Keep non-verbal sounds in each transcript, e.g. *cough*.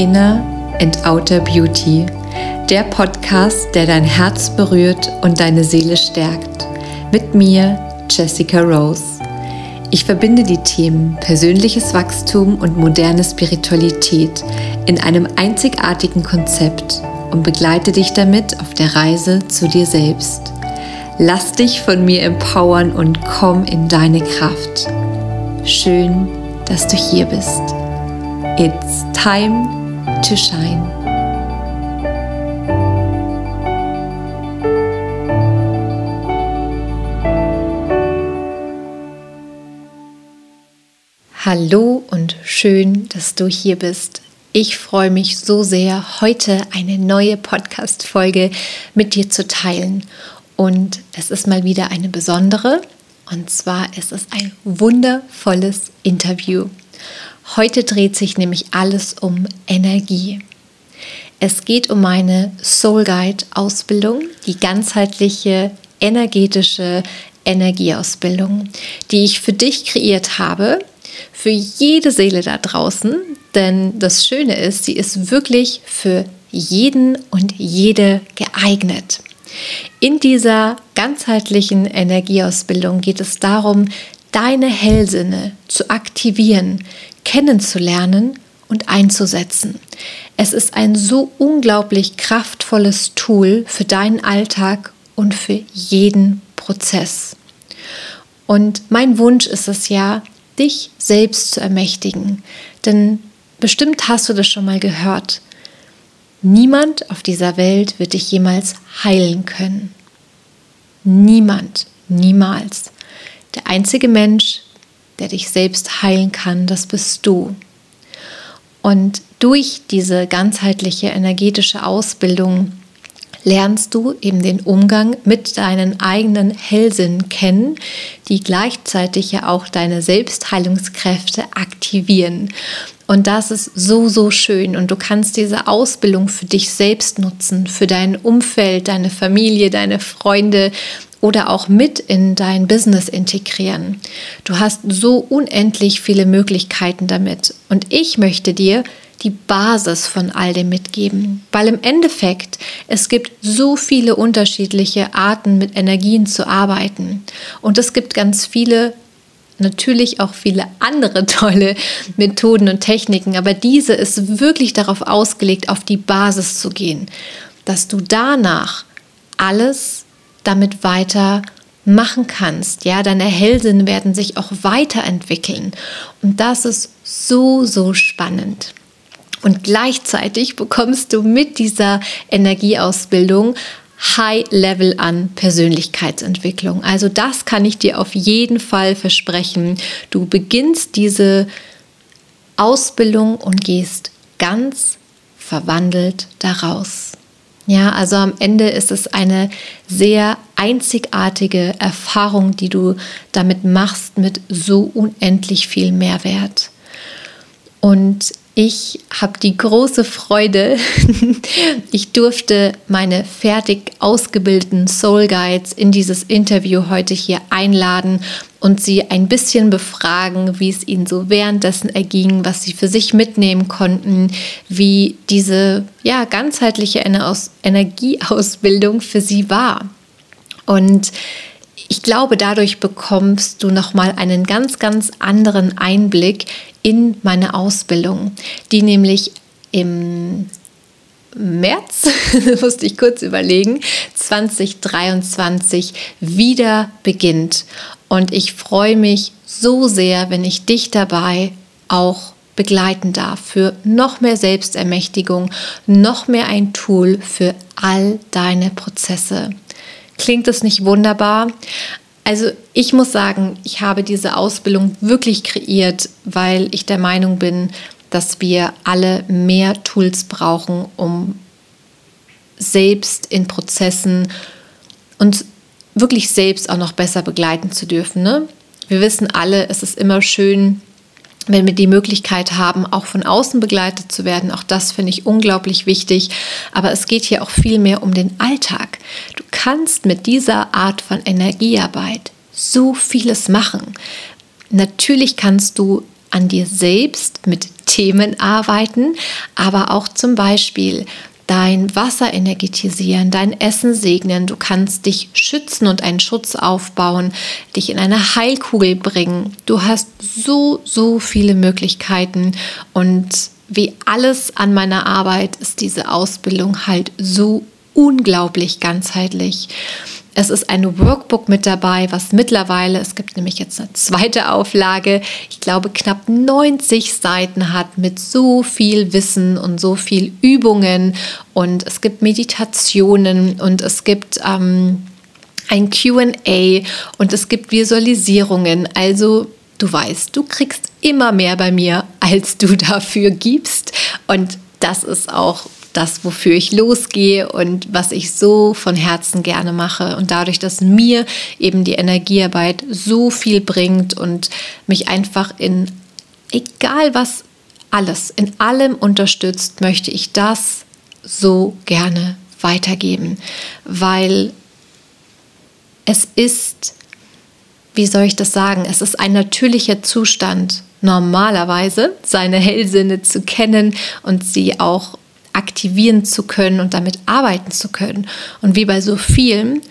Inner and Outer Beauty, der Podcast, der dein Herz berührt und deine Seele stärkt. Mit mir, Jessica Rose. Ich verbinde die Themen persönliches Wachstum und moderne Spiritualität in einem einzigartigen Konzept und begleite dich damit auf der Reise zu dir selbst. Lass dich von mir empowern und komm in deine Kraft. Schön, dass du hier bist. It's time to shine. Hallo und schön, dass du hier bist. Ich freue mich so sehr, heute eine neue Podcast-Folge mit dir zu teilen. Und es ist mal wieder eine besondere. Und zwar ist es ein wundervolles Interview. Heute dreht sich nämlich alles um Energie. Es geht um meine Soul Guide Ausbildung, die ganzheitliche energetische Energieausbildung, die ich für dich kreiert habe, für jede Seele da draußen. Denn das Schöne ist, sie ist wirklich für jeden und jede geeignet. In dieser ganzheitlichen Energieausbildung geht es darum, deine Hellsinne zu aktivieren, kennenzulernen und einzusetzen. Es ist ein so unglaublich kraftvolles Tool für deinen Alltag und für jeden Prozess. Und mein Wunsch ist es ja, dich selbst zu ermächtigen. Denn bestimmt hast du das schon mal gehört. Niemand auf dieser Welt wird dich jemals heilen können. Niemand, niemals. Der einzige Mensch, der dich selbst heilen kann, das bist du. Und durch diese ganzheitliche energetische Ausbildung lernst du eben den Umgang mit deinen eigenen Hellsinn kennen, die gleichzeitig ja auch deine Selbstheilungskräfte aktivieren. Und das ist so, so schön. Und du kannst diese Ausbildung für dich selbst nutzen, für dein Umfeld, deine Familie, deine Freunde oder auch mit in dein Business integrieren. Du hast so unendlich viele Möglichkeiten damit. Und ich möchte dir die Basis von all dem mitgeben, weil im Endeffekt es gibt so viele unterschiedliche Arten mit Energien zu arbeiten und es gibt ganz viele natürlich auch viele andere *laughs* tolle Methoden und Techniken, aber diese ist wirklich darauf ausgelegt, auf die Basis zu gehen, dass du danach alles damit weiter machen kannst. Ja, deine Hellsinn werden sich auch weiterentwickeln. Und das ist so, so spannend. Und gleichzeitig bekommst du mit dieser Energieausbildung High Level an Persönlichkeitsentwicklung. Also das kann ich dir auf jeden Fall versprechen. Du beginnst diese Ausbildung und gehst ganz verwandelt daraus. Ja, also am Ende ist es eine sehr einzigartige Erfahrung, die du damit machst, mit so unendlich viel Mehrwert. Und ich habe die große Freude, *laughs* ich durfte meine fertig ausgebildeten Soul Guides in dieses Interview heute hier einladen und sie ein bisschen befragen, wie es ihnen so währenddessen erging, was sie für sich mitnehmen konnten, wie diese ja, ganzheitliche Energieausbildung für sie war. Und ich glaube, dadurch bekommst du nochmal einen ganz, ganz anderen Einblick in meine Ausbildung, die nämlich im März, *laughs* musste ich kurz überlegen, 2023 wieder beginnt. Und ich freue mich so sehr, wenn ich dich dabei auch begleiten darf für noch mehr Selbstermächtigung, noch mehr ein Tool für all deine Prozesse. Klingt es nicht wunderbar? Also ich muss sagen, ich habe diese Ausbildung wirklich kreiert, weil ich der Meinung bin, dass wir alle mehr Tools brauchen, um selbst in Prozessen uns wirklich selbst auch noch besser begleiten zu dürfen. Ne? Wir wissen alle, es ist immer schön, wenn wir die Möglichkeit haben, auch von außen begleitet zu werden. Auch das finde ich unglaublich wichtig. Aber es geht hier auch viel mehr um den Alltag. Du kannst mit dieser Art von Energiearbeit so vieles machen. Natürlich kannst du an dir selbst mit Themen arbeiten, aber auch zum Beispiel dein Wasser energetisieren, dein Essen segnen. Du kannst dich schützen und einen Schutz aufbauen, dich in eine Heilkugel bringen. Du hast so, so viele Möglichkeiten und wie alles an meiner Arbeit ist diese Ausbildung halt so unglaublich ganzheitlich. Es ist ein Workbook mit dabei, was mittlerweile, es gibt nämlich jetzt eine zweite Auflage, ich glaube knapp 90 Seiten hat mit so viel Wissen und so viel Übungen und es gibt Meditationen und es gibt ähm, ein QA und es gibt Visualisierungen. Also du weißt, du kriegst immer mehr bei mir, als du dafür gibst und das ist auch das, wofür ich losgehe und was ich so von Herzen gerne mache. Und dadurch, dass mir eben die Energiearbeit so viel bringt und mich einfach in, egal was, alles, in allem unterstützt, möchte ich das so gerne weitergeben, weil es ist, wie soll ich das sagen, es ist ein natürlicher Zustand, normalerweise seine Hellsinne zu kennen und sie auch aktivieren zu können und damit arbeiten zu können. Und wie bei so vielen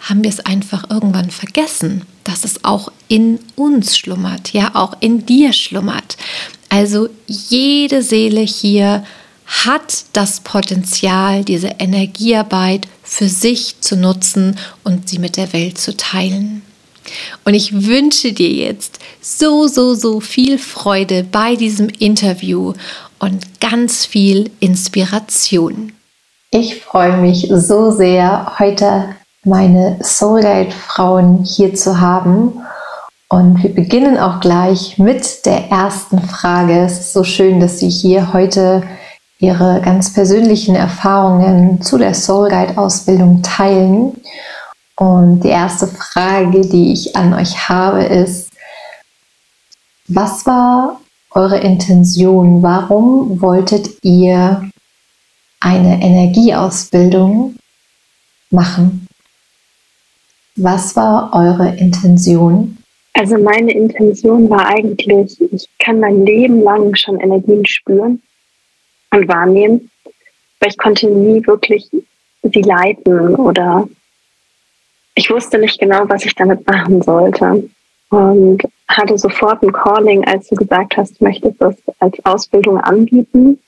haben wir es einfach irgendwann vergessen, dass es auch in uns schlummert, ja, auch in dir schlummert. Also jede Seele hier hat das Potenzial, diese Energiearbeit für sich zu nutzen und sie mit der Welt zu teilen. Und ich wünsche dir jetzt so, so, so viel Freude bei diesem Interview und ganz viel Inspiration. Ich freue mich so sehr, heute meine Soul Guide Frauen hier zu haben. Und wir beginnen auch gleich mit der ersten Frage. Es ist so schön, dass Sie hier heute Ihre ganz persönlichen Erfahrungen zu der Soul Guide Ausbildung teilen. Und die erste Frage, die ich an euch habe, ist, was war eure Intention? Warum wolltet ihr eine Energieausbildung machen? Was war eure Intention? Also meine Intention war eigentlich, ich kann mein Leben lang schon Energien spüren und wahrnehmen, aber ich konnte nie wirklich sie leiten oder ich wusste nicht genau, was ich damit machen sollte und hatte sofort ein Calling, als du gesagt hast, du möchtest das als Ausbildung anbieten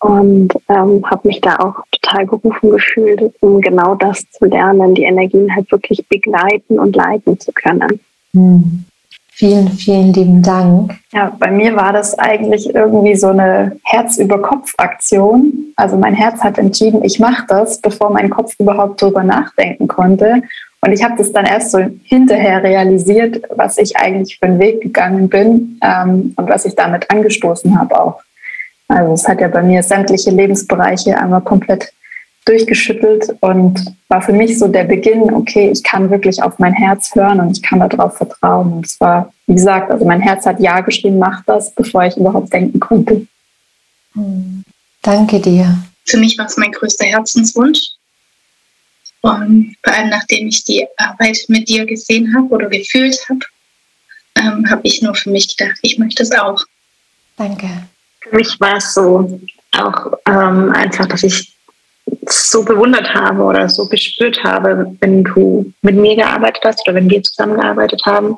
und ähm, habe mich da auch total gerufen gefühlt, um genau das zu lernen, die Energien halt wirklich begleiten und leiten zu können. Hm. Vielen, vielen lieben Dank. Ja, bei mir war das eigentlich irgendwie so eine Herz-über-Kopf-Aktion. Also mein Herz hat entschieden, ich mache das, bevor mein Kopf überhaupt darüber nachdenken konnte. Und ich habe das dann erst so hinterher realisiert, was ich eigentlich für einen Weg gegangen bin ähm, und was ich damit angestoßen habe auch. Also es hat ja bei mir sämtliche Lebensbereiche einmal komplett durchgeschüttelt und war für mich so der Beginn, okay, ich kann wirklich auf mein Herz hören und ich kann darauf vertrauen. Und es war, wie gesagt, also mein Herz hat Ja geschrieben, mach das, bevor ich überhaupt denken konnte. Danke dir. Für mich war es mein größter Herzenswunsch. Und vor allem nachdem ich die Arbeit mit dir gesehen habe oder gefühlt habe, ähm, habe ich nur für mich gedacht, ich möchte es auch. Danke. Für mich war es so auch ähm, einfach, dass ich so bewundert habe oder so gespürt habe, wenn du mit mir gearbeitet hast oder wenn wir zusammengearbeitet haben.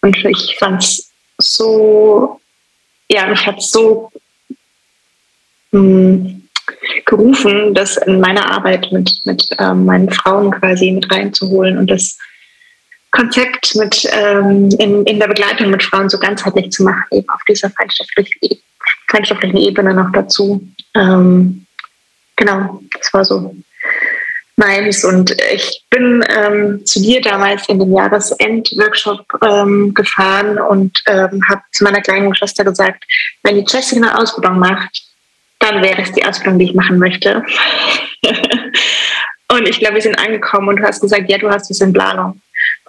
Und ich fand es so, ja, mich hat so mh, hm, gerufen, das in meiner Arbeit mit, mit ähm, meinen Frauen quasi mit reinzuholen und das Konzept mit ähm, in, in der Begleitung mit Frauen so ganzheitlich zu machen, eben auf dieser feindschaftlichen, feindschaftlichen Ebene noch dazu. Ähm, genau, das war so meins. Und ich bin ähm, zu dir damals in den Jahresend-Workshop ähm, gefahren und ähm, habe zu meiner kleinen Schwester gesagt, wenn die Jessie eine Ausbildung macht, dann wäre es die Ausbildung, die ich machen möchte. *laughs* und ich glaube, wir sind angekommen und du hast gesagt, ja, du hast es in Planung.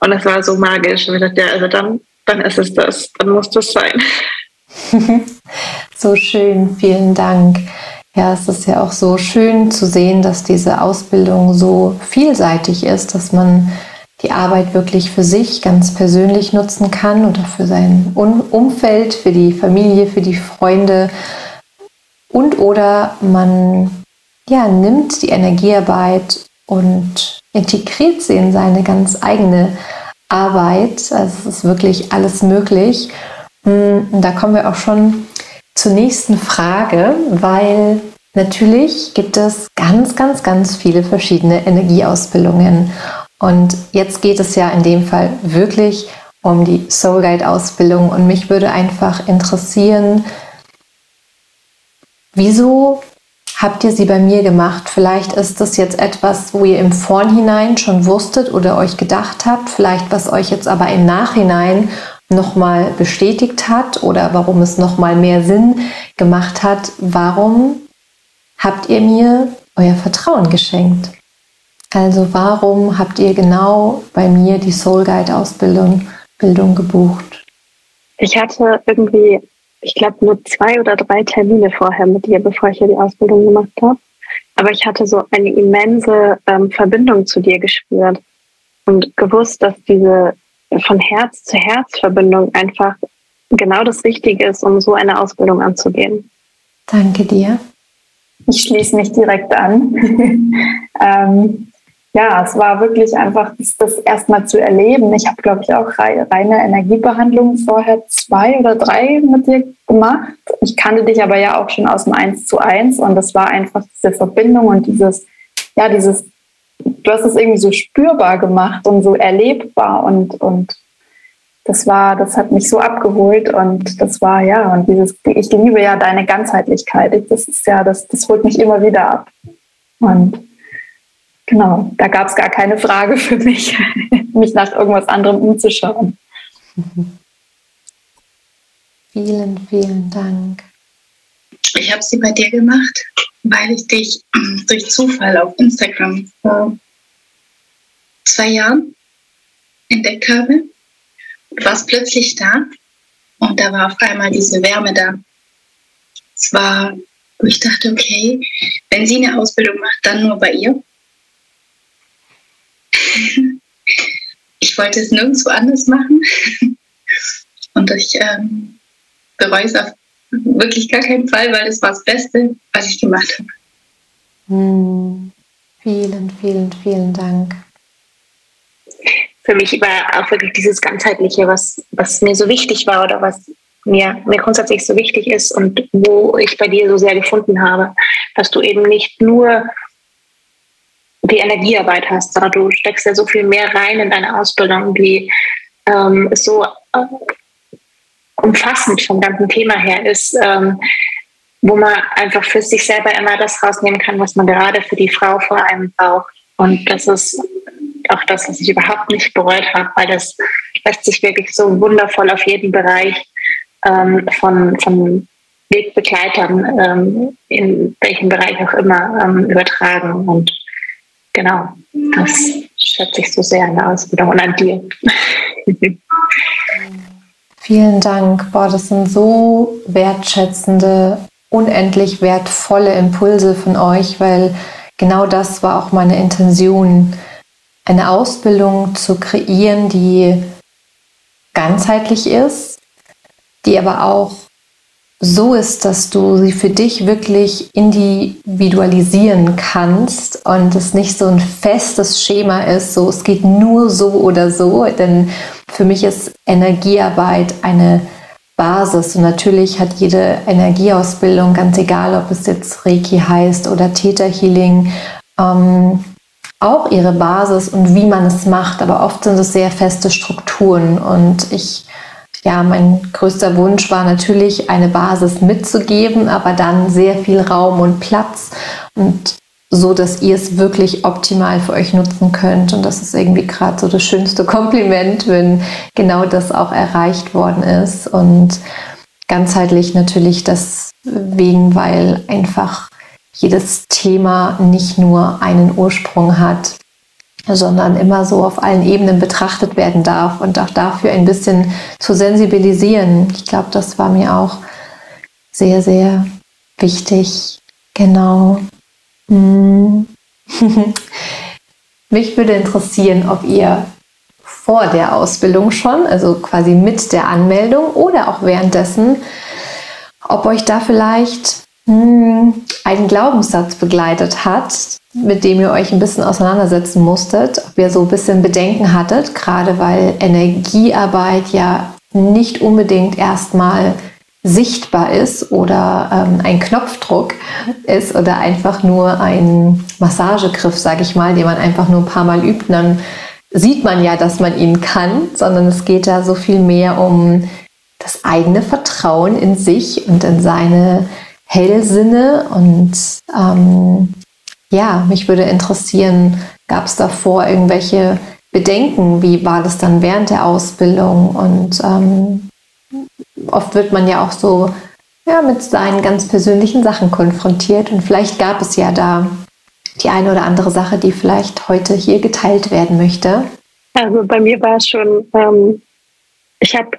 Und das war so magisch. Und ich dachte, ja, also dann, dann ist es das, dann muss das sein. *laughs* so schön, vielen Dank. Ja, es ist ja auch so schön zu sehen, dass diese Ausbildung so vielseitig ist, dass man die Arbeit wirklich für sich ganz persönlich nutzen kann oder für sein Umfeld, für die Familie, für die Freunde. Und oder man ja, nimmt die Energiearbeit und integriert sie in seine ganz eigene Arbeit. Also es ist wirklich alles möglich. Und hm, da kommen wir auch schon zur nächsten Frage, weil natürlich gibt es ganz, ganz, ganz viele verschiedene Energieausbildungen. Und jetzt geht es ja in dem Fall wirklich um die Soul Guide Ausbildung und mich würde einfach interessieren, wieso habt ihr sie bei mir gemacht? Vielleicht ist das jetzt etwas, wo ihr im Vornhinein schon wusstet oder euch gedacht habt, vielleicht was euch jetzt aber im Nachhinein nochmal bestätigt hat oder warum es nochmal mehr Sinn gemacht hat. Warum habt ihr mir euer Vertrauen geschenkt? Also warum habt ihr genau bei mir die Soul Guide Ausbildung Bildung gebucht? Ich hatte irgendwie, ich glaube, nur zwei oder drei Termine vorher mit dir, bevor ich hier die Ausbildung gemacht habe. Aber ich hatte so eine immense ähm, Verbindung zu dir gespürt und gewusst, dass diese von Herz zu Herz Verbindung einfach genau das Richtige ist, um so eine Ausbildung anzugehen. Danke dir. Ich schließe mich direkt an. *laughs* ähm, ja, es war wirklich einfach das, das erstmal zu erleben. Ich habe, glaube ich, auch reine Energiebehandlungen vorher zwei oder drei mit dir gemacht. Ich kannte dich aber ja auch schon aus dem Eins zu eins und das war einfach diese Verbindung und dieses, ja, dieses, du hast es irgendwie so spürbar gemacht und so erlebbar und, und das war, das hat mich so abgeholt und das war ja, und dieses, ich liebe ja deine Ganzheitlichkeit. Das ist ja, das, das holt mich immer wieder ab. Und Genau, da gab es gar keine Frage für mich, *laughs* mich nach irgendwas anderem umzuschauen. Vielen, vielen Dank. Ich habe sie bei dir gemacht, weil ich dich *clears throat* durch Zufall auf Instagram vor zwei Jahren entdeckt habe. Du warst plötzlich da und da war auf einmal diese Wärme da. Es war, wo ich dachte, okay, wenn sie eine Ausbildung macht, dann nur bei ihr. Ich wollte es nirgendwo anders machen. Und ich ähm, bereue es auf wirklich gar keinen Fall, weil es war das Beste, was ich gemacht habe. Hm. Vielen, vielen, vielen Dank. Für mich war auch wirklich dieses Ganzheitliche, was, was mir so wichtig war oder was mir, mir grundsätzlich so wichtig ist und wo ich bei dir so sehr gefunden habe, dass du eben nicht nur die Energiearbeit hast, sondern du steckst ja so viel mehr rein in deine Ausbildung, die ähm, so äh, umfassend vom ganzen Thema her ist, ähm, wo man einfach für sich selber immer das rausnehmen kann, was man gerade für die Frau vor einem braucht. Und das ist auch das, was ich überhaupt nicht bereut habe, weil das lässt sich wirklich so wundervoll auf jeden Bereich ähm, von, von Wegbegleitern, ähm, in welchem Bereich auch immer, ähm, übertragen. Und genau, das schätze ich so sehr an der Ausbildung und an dir. *laughs* Vielen Dank. Boah, das sind so wertschätzende, unendlich wertvolle Impulse von euch, weil genau das war auch meine Intention, eine Ausbildung zu kreieren, die ganzheitlich ist, die aber auch so ist, dass du sie für dich wirklich individualisieren kannst und es nicht so ein festes Schema ist, so es geht nur so oder so, denn für mich ist Energiearbeit eine Basis. Und natürlich hat jede Energieausbildung, ganz egal ob es jetzt Reiki heißt oder Theta Healing, ähm, auch ihre Basis und wie man es macht, aber oft sind es sehr feste Strukturen. Und ich ja, mein größter Wunsch war natürlich, eine Basis mitzugeben, aber dann sehr viel Raum und Platz und so, dass ihr es wirklich optimal für euch nutzen könnt. Und das ist irgendwie gerade so das schönste *laughs* Kompliment, wenn genau das auch erreicht worden ist. Und ganzheitlich natürlich deswegen, weil einfach jedes Thema nicht nur einen Ursprung hat, sondern immer so auf allen Ebenen betrachtet werden darf und auch dafür ein bisschen zu sensibilisieren. Ich glaube, das war mir auch sehr, sehr wichtig. Genau. Hm. *laughs* Mich würde interessieren, ob ihr vor der Ausbildung schon, also quasi mit der Anmeldung oder auch währenddessen, ob euch da vielleicht hm, ein Glaubenssatz begleitet hat, mit dem ihr euch ein bisschen auseinandersetzen musstet, ob ihr so ein bisschen Bedenken hattet, gerade weil Energiearbeit ja nicht unbedingt erstmal sichtbar ist oder ähm, ein Knopfdruck ist oder einfach nur ein Massagegriff, sage ich mal, den man einfach nur ein paar Mal übt, dann sieht man ja, dass man ihn kann, sondern es geht da so viel mehr um das eigene Vertrauen in sich und in seine Hellsinne. Und ähm, ja, mich würde interessieren, gab es davor irgendwelche Bedenken? Wie war das dann während der Ausbildung? Und ähm, oft wird man ja auch so ja, mit seinen ganz persönlichen Sachen konfrontiert. Und vielleicht gab es ja da die eine oder andere Sache, die vielleicht heute hier geteilt werden möchte. Also bei mir war es schon, ähm, ich habe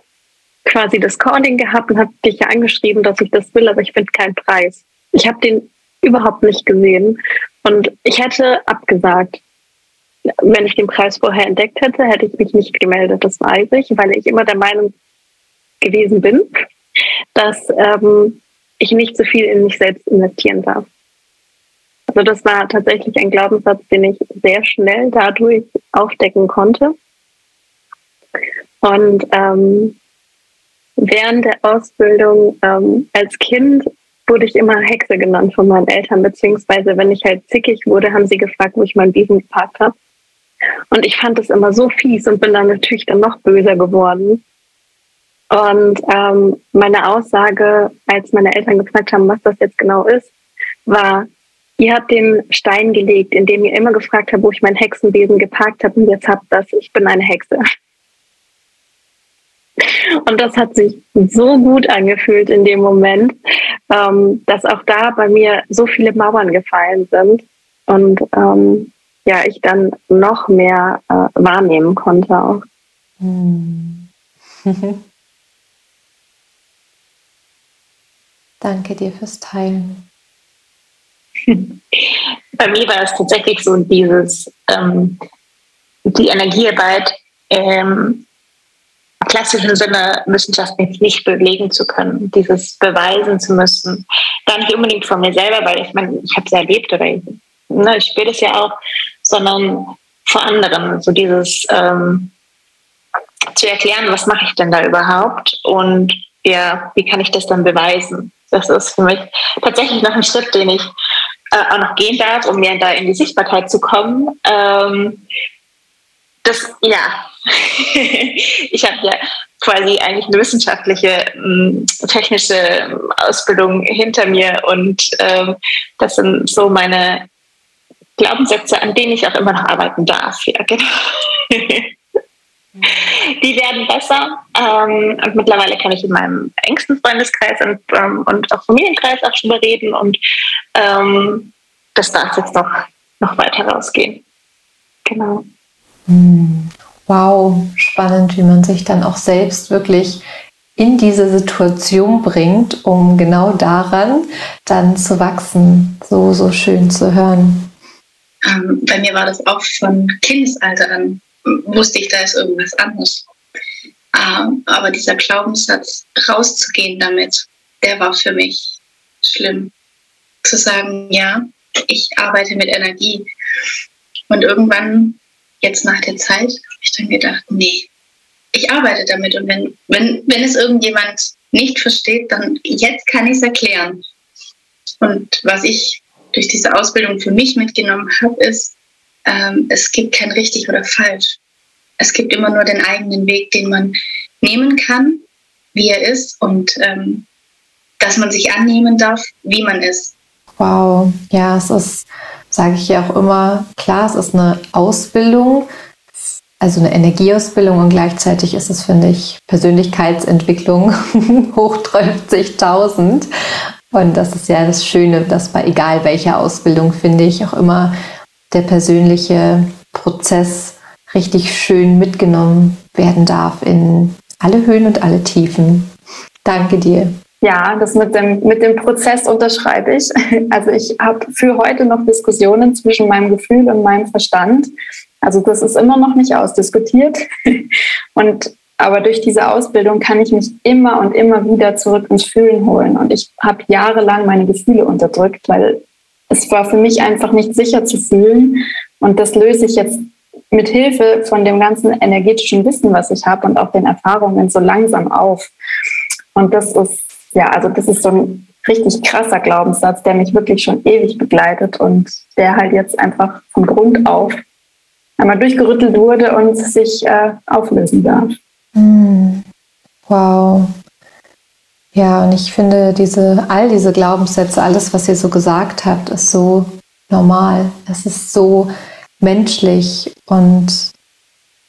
quasi das Calling gehabt und habe dich ja angeschrieben, dass ich das will, aber ich finde keinen Preis. Ich habe den überhaupt nicht gesehen und ich hätte abgesagt. Wenn ich den Preis vorher entdeckt hätte, hätte ich mich nicht gemeldet, das weiß ich, weil ich immer der Meinung gewesen bin, dass ähm, ich nicht so viel in mich selbst investieren darf. Also das war tatsächlich ein Glaubenssatz, den ich sehr schnell dadurch aufdecken konnte. Und ähm, während der Ausbildung ähm, als Kind wurde ich immer Hexe genannt von meinen Eltern, beziehungsweise wenn ich halt zickig wurde, haben sie gefragt, wo ich meinen Besen geparkt habe. Und ich fand es immer so fies und bin dann natürlich dann noch böser geworden. Und ähm, meine Aussage, als meine Eltern gefragt haben, was das jetzt genau ist, war, ihr habt den Stein gelegt, indem ihr immer gefragt habt, wo ich meinen Hexenbesen geparkt habe und jetzt habt das, ich bin eine Hexe. Und das hat sich so gut angefühlt in dem Moment, ähm, dass auch da bei mir so viele Mauern gefallen sind und ähm, ja, ich dann noch mehr äh, wahrnehmen konnte auch. Hm. *laughs* Danke dir fürs Teilen. *laughs* Bei mir war es tatsächlich so dieses, ähm, die Energiearbeit ähm, klassischen Sinne wissenschaftlich nicht belegen zu können, dieses beweisen zu müssen. Gar nicht unbedingt von mir selber, weil ich meine, ich habe es erlebt oder ich, ne, ich spüre das ja auch, sondern vor anderen. So dieses ähm, zu erklären, was mache ich denn da überhaupt und ja, wie kann ich das dann beweisen? Das ist für mich tatsächlich noch ein Schritt, den ich äh, auch noch gehen darf, um mir da in die Sichtbarkeit zu kommen. Ähm, das, ja, *laughs* ich habe ja quasi eigentlich eine wissenschaftliche, ähm, technische Ausbildung hinter mir und ähm, das sind so meine Glaubenssätze, an denen ich auch immer noch arbeiten darf. Ja, genau. *laughs* Die werden besser ähm, und mittlerweile kann ich in meinem engsten Freundeskreis und, ähm, und auch Familienkreis auch schon reden und ähm, das darf jetzt noch, noch weiter rausgehen. Genau. Hm. Wow, spannend, wie man sich dann auch selbst wirklich in diese Situation bringt, um genau daran dann zu wachsen. So, so schön zu hören. Ähm, bei mir war das auch von Kindesalter an, wusste ich, da ist irgendwas anders. Ähm, aber dieser Glaubenssatz, rauszugehen damit, der war für mich schlimm. Zu sagen, ja, ich arbeite mit Energie. Und irgendwann jetzt nach der Zeit habe ich dann gedacht, nee, ich arbeite damit und wenn, wenn, wenn es irgendjemand nicht versteht, dann jetzt kann ich es erklären. Und was ich durch diese Ausbildung für mich mitgenommen habe, ist, ähm, es gibt kein richtig oder falsch. Es gibt immer nur den eigenen Weg, den man nehmen kann, wie er ist und ähm, dass man sich annehmen darf, wie man ist. Wow, ja, es ist sage ich ja auch immer, klar, es ist eine Ausbildung, also eine Energieausbildung und gleichzeitig ist es, finde ich, Persönlichkeitsentwicklung *laughs* hoch 30.000. Und das ist ja das Schöne, dass bei egal welcher Ausbildung, finde ich, auch immer der persönliche Prozess richtig schön mitgenommen werden darf in alle Höhen und alle Tiefen. Danke dir. Ja, das mit dem, mit dem Prozess unterschreibe ich. *laughs* Also ich habe für heute noch Diskussionen zwischen meinem Gefühl und meinem Verstand. Also das ist immer noch nicht ausdiskutiert. *laughs* Und aber durch diese Ausbildung kann ich mich immer und immer wieder zurück ins Fühlen holen. Und ich habe jahrelang meine Gefühle unterdrückt, weil es war für mich einfach nicht sicher zu fühlen. Und das löse ich jetzt mit Hilfe von dem ganzen energetischen Wissen, was ich habe und auch den Erfahrungen so langsam auf. Und das ist, ja, also das ist so ein richtig krasser Glaubenssatz, der mich wirklich schon ewig begleitet und der halt jetzt einfach von Grund auf einmal durchgerüttelt wurde und sich äh, auflösen darf. Hm. Wow. Ja, und ich finde, diese, all diese Glaubenssätze, alles, was ihr so gesagt habt, ist so normal. Es ist so menschlich und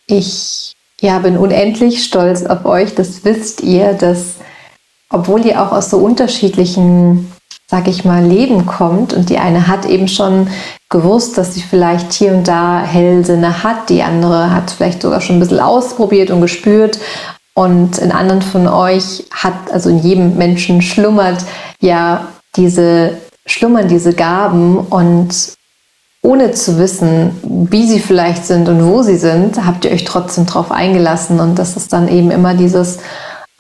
ich ja, bin unendlich stolz auf euch. Das wisst ihr, dass obwohl ihr auch aus so unterschiedlichen, sag ich mal, Leben kommt und die eine hat eben schon gewusst, dass sie vielleicht hier und da Hellsinne hat, die andere hat vielleicht sogar schon ein bisschen ausprobiert und gespürt und in anderen von euch hat, also in jedem Menschen schlummert ja diese, schlummern diese Gaben und ohne zu wissen, wie sie vielleicht sind und wo sie sind, habt ihr euch trotzdem drauf eingelassen und das ist dann eben immer dieses,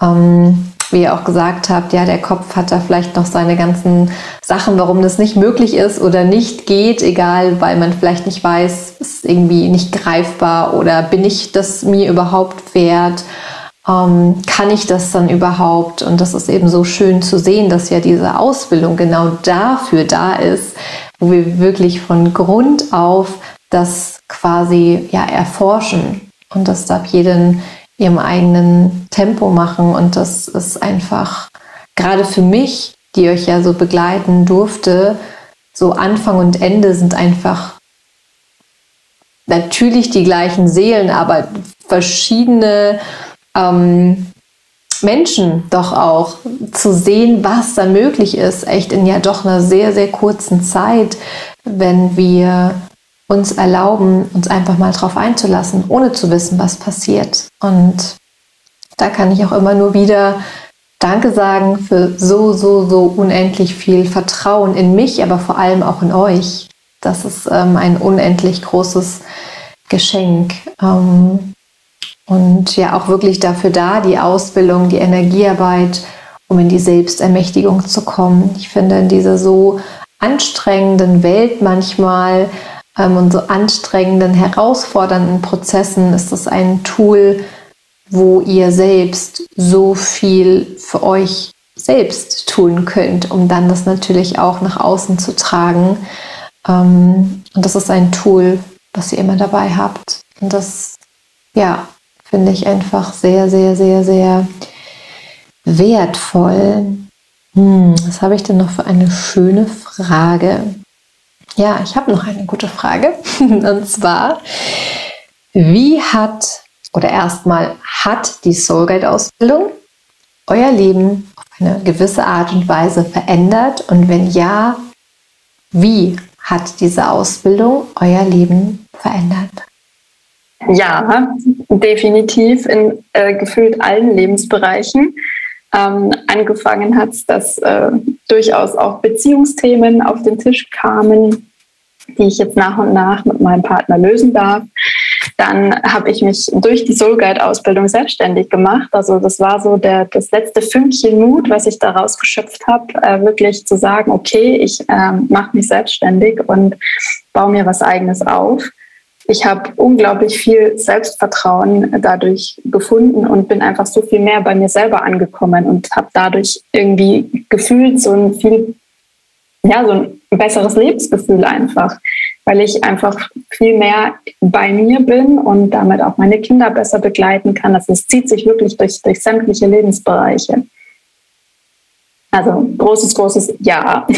ähm, wie ihr auch gesagt habt, ja, der Kopf hat da vielleicht noch seine ganzen Sachen, warum das nicht möglich ist oder nicht geht, egal, weil man vielleicht nicht weiß, ist irgendwie nicht greifbar oder bin ich das mir überhaupt wert? Ähm, kann ich das dann überhaupt? Und das ist eben so schön zu sehen, dass ja diese Ausbildung genau dafür da ist, wo wir wirklich von Grund auf das quasi ja erforschen. Und das darf jeden ihrem eigenen Tempo machen. Und das ist einfach gerade für mich, die euch ja so begleiten durfte, so Anfang und Ende sind einfach natürlich die gleichen Seelen, aber verschiedene ähm, Menschen doch auch zu sehen, was da möglich ist, echt in ja doch einer sehr, sehr kurzen Zeit, wenn wir uns erlauben, uns einfach mal drauf einzulassen, ohne zu wissen, was passiert. Und da kann ich auch immer nur wieder Danke sagen für so, so, so unendlich viel Vertrauen in mich, aber vor allem auch in euch. Das ist ähm, ein unendlich großes Geschenk. Ähm, und ja, auch wirklich dafür da, die Ausbildung, die Energiearbeit, um in die Selbstermächtigung zu kommen. Ich finde, in dieser so anstrengenden Welt manchmal und so anstrengenden, herausfordernden Prozessen ist das ein Tool, wo ihr selbst so viel für euch selbst tun könnt, um dann das natürlich auch nach außen zu tragen. Ähm, und das ist ein Tool, was ihr immer dabei habt. Und das, ja, finde ich einfach sehr, sehr, sehr, sehr wertvoll. Hm, was habe ich denn noch für eine schöne Frage? Ja, ich habe noch eine gute Frage. *laughs* Und zwar, wie hat oder erstmal hat die Soulguide-Ausbildung euer Leben auf eine gewisse Art und Weise verändert? Und wenn ja, wie hat diese Ausbildung euer Leben verändert? Ja, definitiv in äh, gefühlt allen Lebensbereichen. Ähm, angefangen hat es, dass äh, durchaus auch Beziehungsthemen auf den Tisch kamen, die ich jetzt nach und nach mit meinem Partner lösen darf. Dann habe ich mich durch die Soul Guide Ausbildung selbstständig gemacht. Also das war so der, das letzte Fünkchen Mut, was ich daraus geschöpft habe, äh, wirklich zu sagen, okay, ich äh, mache mich selbstständig und baue mir was eigenes auf. Ich habe unglaublich viel Selbstvertrauen dadurch gefunden und bin einfach so viel mehr bei mir selber angekommen und habe dadurch irgendwie gefühlt so ein viel ja, so ein besseres Lebensgefühl einfach, weil ich einfach viel mehr bei mir bin und damit auch meine Kinder besser begleiten kann. Also es zieht sich wirklich durch, durch sämtliche Lebensbereiche. Also großes, großes Ja. *laughs*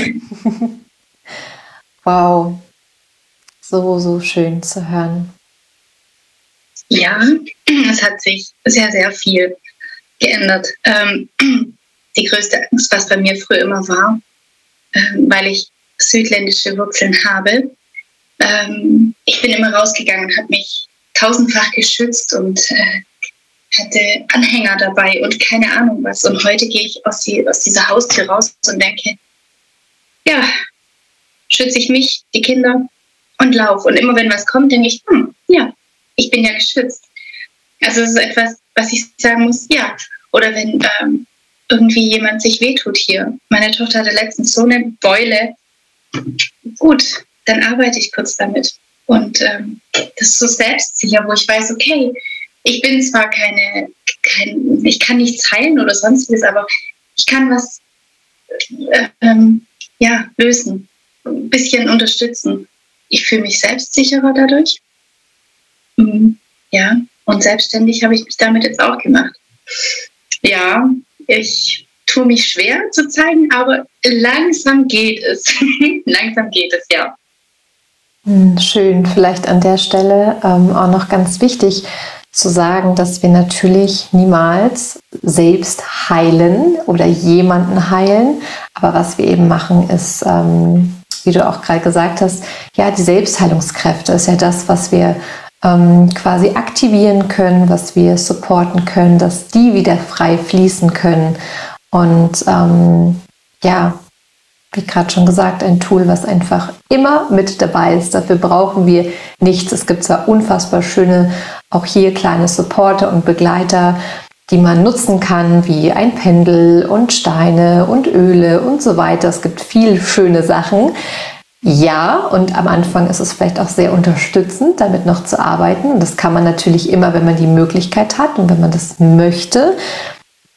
Wow, so, so schön zu hören. Ja, es hat sich sehr, sehr viel geändert. Ähm, die größte Angst, was bei mir früher immer war, ähm, weil ich südländische Wurzeln habe. Ähm, ich bin immer rausgegangen habe mich tausendfach geschützt und äh, hatte Anhänger dabei und keine Ahnung was. Und heute gehe ich aus, die, aus dieser Haustür raus und denke, ja, schütze ich mich, die Kinder und laufe. Und immer wenn was kommt, denke ich, hm, ja, ich bin ja geschützt. Also es ist etwas, was ich sagen muss, ja. Oder wenn ähm, irgendwie jemand sich wehtut hier. Meine Tochter hatte letztens so eine Beule. Gut, dann arbeite ich kurz damit. Und ähm, das ist so selbstsicher, wo ich weiß, okay, ich bin zwar keine, kein, ich kann nichts heilen oder sonstiges, aber ich kann was äh, ähm, ja, lösen, ein bisschen unterstützen. Ich fühle mich selbstsicherer dadurch. Mhm. Ja, und selbstständig habe ich mich damit jetzt auch gemacht. Ja, ich tue mich schwer zu zeigen, aber langsam geht es. *laughs* langsam geht es, ja. Hm, schön, vielleicht an der Stelle ähm, auch noch ganz wichtig zu sagen, dass wir natürlich niemals selbst heilen oder jemanden heilen. Aber was wir eben machen, ist, ähm, wie du auch gerade gesagt hast, ja, die Selbstheilungskräfte ist ja das, was wir ähm, quasi aktivieren können, was wir supporten können, dass die wieder frei fließen können. Und ähm, ja, wie gerade schon gesagt, ein Tool, was einfach immer mit dabei ist. Dafür brauchen wir nichts. Es gibt zwar unfassbar schöne, auch hier kleine Supporter und Begleiter, die man nutzen kann, wie ein Pendel und Steine und Öle und so weiter. Es gibt viel schöne Sachen. Ja, und am Anfang ist es vielleicht auch sehr unterstützend, damit noch zu arbeiten. Und das kann man natürlich immer, wenn man die Möglichkeit hat und wenn man das möchte.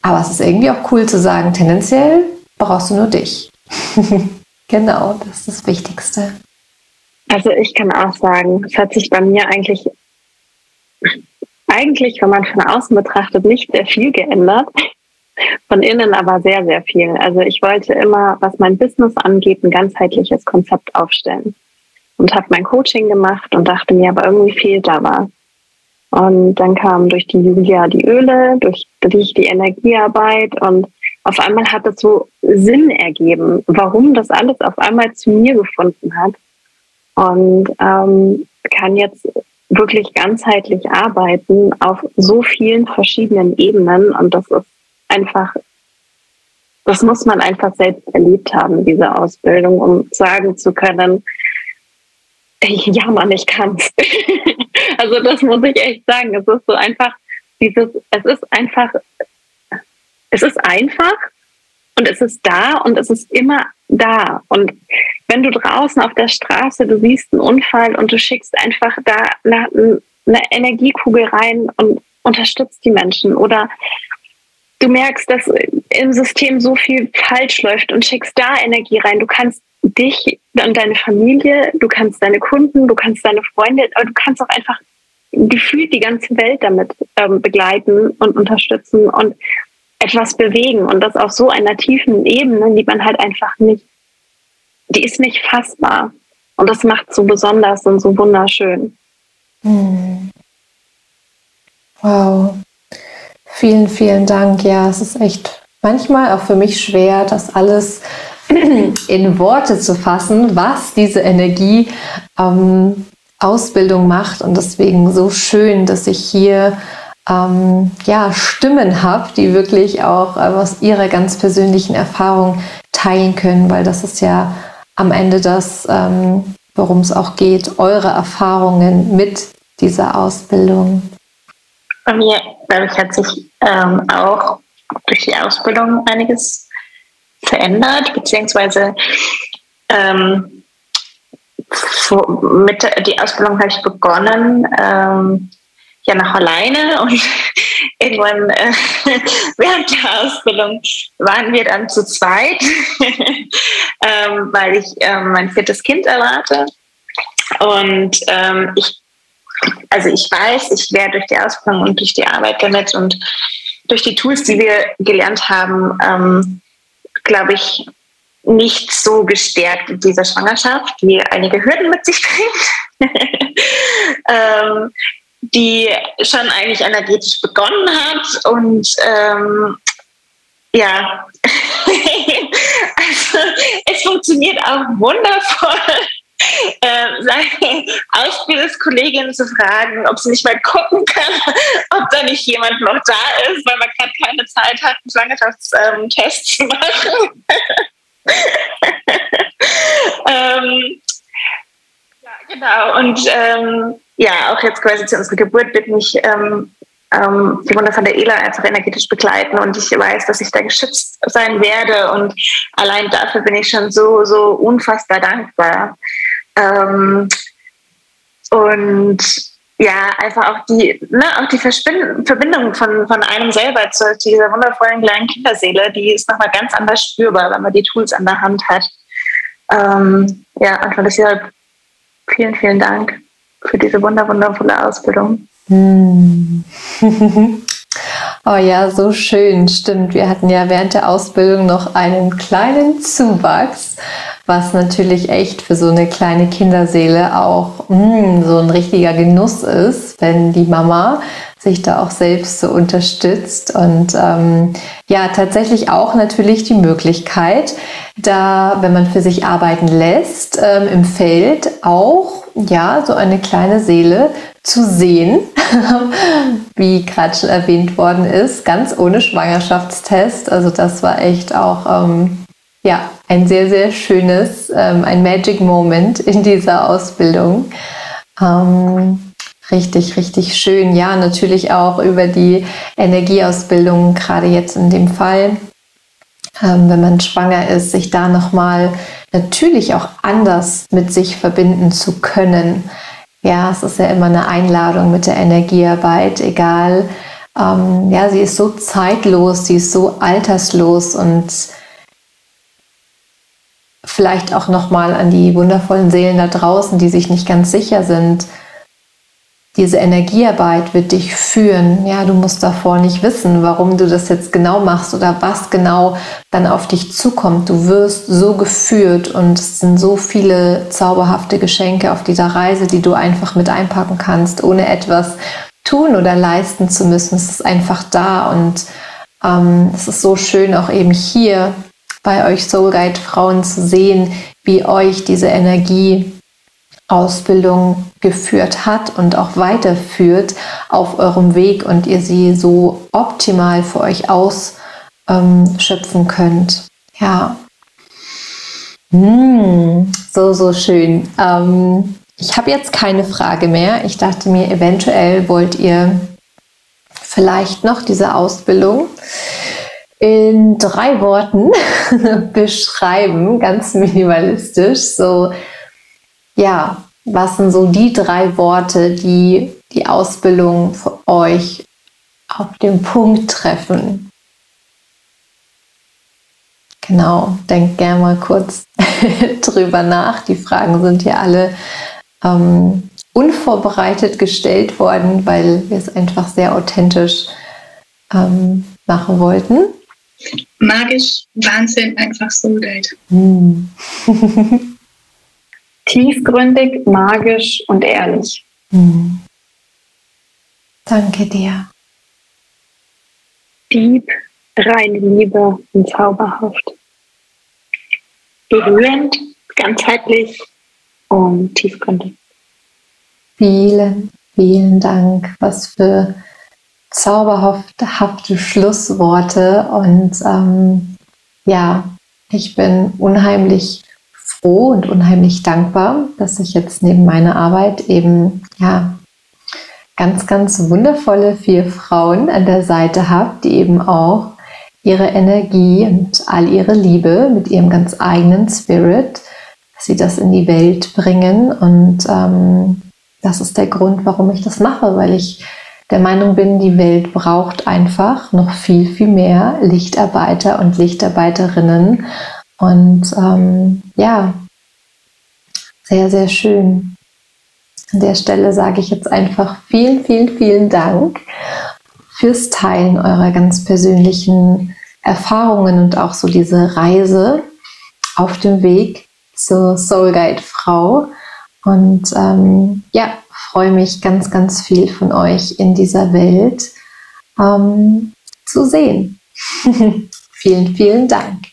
Aber es ist irgendwie auch cool zu sagen, tendenziell brauchst du nur dich. *laughs* genau, das ist das Wichtigste. Also ich kann auch sagen, es hat sich bei mir eigentlich, eigentlich, wenn man von außen betrachtet, nicht sehr viel geändert. Von innen aber sehr, sehr viel. Also ich wollte immer, was mein Business angeht, ein ganzheitliches Konzept aufstellen. Und habe mein Coaching gemacht und dachte mir, aber irgendwie fehlt da was. Und dann kam durch die Julia die Öle, durch, durch die Energiearbeit und auf einmal hat es so Sinn ergeben, warum das alles auf einmal zu mir gefunden hat. Und ähm, kann jetzt wirklich ganzheitlich arbeiten auf so vielen verschiedenen Ebenen. Und das ist einfach, das muss man einfach selbst erlebt haben, diese Ausbildung, um sagen zu können, ja, Mann, ich kann's. *laughs* also das muss ich echt sagen. Es ist so einfach, dieses, es ist einfach es ist einfach und es ist da und es ist immer da. Und wenn du draußen auf der Straße, du siehst einen Unfall und du schickst einfach da eine, Energiekugel rein und unterstützt die Menschen oder du merkst, dass im System so viel falsch läuft und schickst da Energie rein. Du kannst dich und deine Familie, du kannst deine Kunden, du kannst deine Freunde, aber du kannst auch einfach gefühlt die ganze Welt damit ähm, begleiten und unterstützen. Und etwas bewegen und das auf so einer tiefen Ebene, die man halt einfach nicht, die ist nicht fassbar. Und das macht so besonders und so wunderschön. Hm. Wow. Vielen, vielen Dank. Ja, es ist echt manchmal auch für mich schwer, das alles in Worte zu fassen, was diese Energie ähm, Ausbildung macht. Und deswegen so schön, dass ich hier ähm, ja, Stimmen habe, die wirklich auch äh, aus ihrer ganz persönlichen Erfahrung teilen können, weil das ist ja am Ende das, ähm, worum es auch geht, eure Erfahrungen mit dieser Ausbildung. Bei mir, glaube ich, hat sich ähm, auch durch die Ausbildung einiges verändert, beziehungsweise ähm, mit die Ausbildung habe ich begonnen ähm, ja noch alleine *laughs* und irgendwann äh, *laughs* während der Ausbildung waren wir dann zu zweit, *laughs* ähm, weil ich ähm, mein viertes Kind erwarte. Und ähm, ich, also ich weiß, ich werde durch die Ausbildung und durch die Arbeit damit und durch die Tools, die wir gelernt haben, ähm, glaube ich, nicht so gestärkt in dieser Schwangerschaft, die einige Hürden mit sich bringt. *laughs* ähm, die schon eigentlich energetisch begonnen hat und ähm, ja, *laughs* also es funktioniert auch wundervoll, äh, seine *laughs* Ausbildungskollegin zu fragen, ob sie nicht mal gucken kann, *laughs* ob da nicht jemand noch da ist, weil man gerade keine Zeit hat, einen Schwangerschaftstest zu machen. *laughs* ähm, Genau, und ähm, ja, auch jetzt quasi zu unserer Geburt wird mich ähm, ähm, die Wunder von der Ela einfach energetisch begleiten und ich weiß, dass ich da geschützt sein werde und allein dafür bin ich schon so, so unfassbar dankbar. Ähm, und ja, einfach auch die, ne, auch die Verbindung von, von einem selber zu, dieser wundervollen kleinen Kinderseele, die ist nochmal ganz anders spürbar, wenn man die Tools an der Hand hat. Ähm, ja, und von deshalb vielen, vielen Dank für diese wunder, wundervolle Ausbildung. *laughs* Oh ja, so schön, stimmt. Wir hatten ja während der Ausbildung noch einen kleinen Zuwachs, was natürlich echt für so eine kleine Kinderseele auch mh, hm, so ein richtiger Genuss ist, wenn die Mama sich da auch selbst so unterstützt. Und ähm, ja, tatsächlich auch natürlich die Möglichkeit, da, wenn man für sich arbeiten lässt, ähm, im Feld auch ja, so eine kleine Seele zu sehen, *laughs* wie gerade schon erwähnt worden ist, ganz ohne Schwangerschaftstest. Also das war echt auch ähm, ja, ein sehr, sehr schönes, ähm, ein Magic Moment in dieser Ausbildung. Ähm, richtig, richtig schön. Ja, natürlich auch über die Energieausbildung, gerade jetzt in dem Fall, ähm, wenn man schwanger ist, sich da nochmal natürlich auch anders mit sich verbinden zu können. Ja, es ist ja immer eine Einladung mit der Energiearbeit, egal. Ähm, ja, sie ist so zeitlos, sie ist so alterslos und vielleicht auch nochmal an die wundervollen Seelen da draußen, die sich nicht ganz sicher sind diese Energiearbeit wird dich führen. Ja, du musst davor nicht wissen, warum du das jetzt genau machst oder was genau dann auf dich zukommt. Du wirst so geführt und es sind so viele zauberhafte Geschenke auf dieser Reise, die du einfach mit einpacken kannst, ohne etwas tun oder leisten zu müssen. Es ist einfach da und ähm, es ist so schön auch eben hier bei euch Soul Guide Frauen zu sehen, wie euch diese Energie Ausbildung geführt hat und auch weiterführt auf eurem Weg und ihr sie so optimal für euch ausschöpfen könnt. Ja. Hm, so, so schön. Ähm, ich habe jetzt keine Frage mehr. Ich dachte mir, eventuell wollt ihr vielleicht noch diese Ausbildung in drei Worten *laughs* beschreiben, ganz minimalistisch. So, ja, was sind so die drei Worte, die die Ausbildung für euch auf den Punkt treffen? Genau, denkt gerne mal kurz *laughs* drüber nach. Die Fragen sind hier alle ähm, unvorbereitet gestellt worden, weil wir es einfach sehr authentisch ähm, machen wollten. Magisch, Wahnsinn, einfach so geil. *laughs* Tiefgründig, magisch und ehrlich. Mhm. Danke dir. Lieb, reine Liebe und zauberhaft. Berührend, ganzheitlich und tiefgründig. Vielen, vielen Dank. Was für zauberhafte Schlussworte. Und ähm, ja, ich bin unheimlich froh und unheimlich dankbar, dass ich jetzt neben meiner Arbeit eben ja ganz, ganz wundervolle vier Frauen an der Seite habe, die eben auch ihre Energie und all ihre Liebe mit ihrem ganz eigenen Spirit, dass sie das in die Welt bringen. Und ähm, das ist der Grund, warum ich das mache, weil ich der Meinung bin, die Welt braucht einfach noch viel, viel mehr Lichtarbeiter und Lichtarbeiterinnen. Und ähm, ja, sehr, sehr schön. An der Stelle sage ich jetzt einfach vielen, vielen, vielen Dank fürs Teilen eurer ganz persönlichen Erfahrungen und auch so diese Reise auf dem Weg zur Soul Guide Frau. Und ähm, ja, freue mich ganz, ganz viel von euch in dieser Welt ähm, zu sehen. *laughs* vielen, vielen Dank.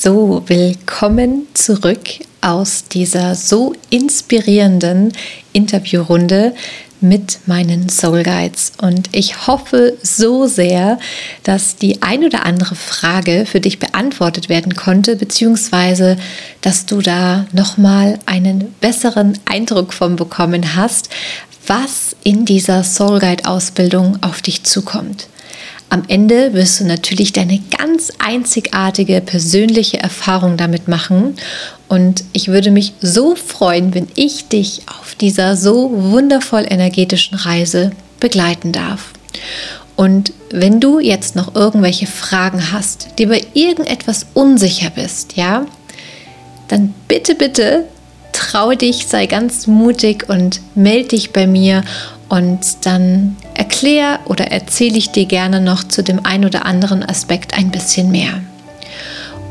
So, willkommen zurück aus dieser so inspirierenden Interviewrunde mit meinen Soul Guides. Und ich hoffe so sehr, dass die ein oder andere Frage für dich beantwortet werden konnte, beziehungsweise dass du da nochmal einen besseren Eindruck von bekommen hast, was in dieser Soul Guide Ausbildung auf dich zukommt. Am Ende wirst du natürlich deine ganz einzigartige persönliche Erfahrung damit machen. Und ich würde mich so freuen, wenn ich dich auf dieser so wundervoll energetischen Reise begleiten darf. Und wenn du jetzt noch irgendwelche Fragen hast, die bei irgendetwas unsicher bist, ja, dann bitte, bitte trau dich, sei ganz mutig und melde dich bei mir und dann erkläre oder erzähle ich dir gerne noch zu dem ein oder anderen Aspekt ein bisschen mehr.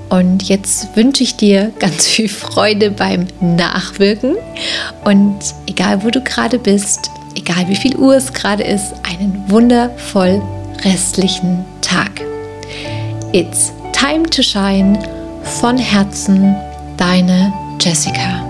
Und jetzt wünsche ich dir ganz viel Freude beim Nachwirken. Und egal wo du gerade bist, egal wie viel Uhr es gerade ist, einen wundervoll restlichen Tag. It's time to shine. Von Herzen, deine Jessica.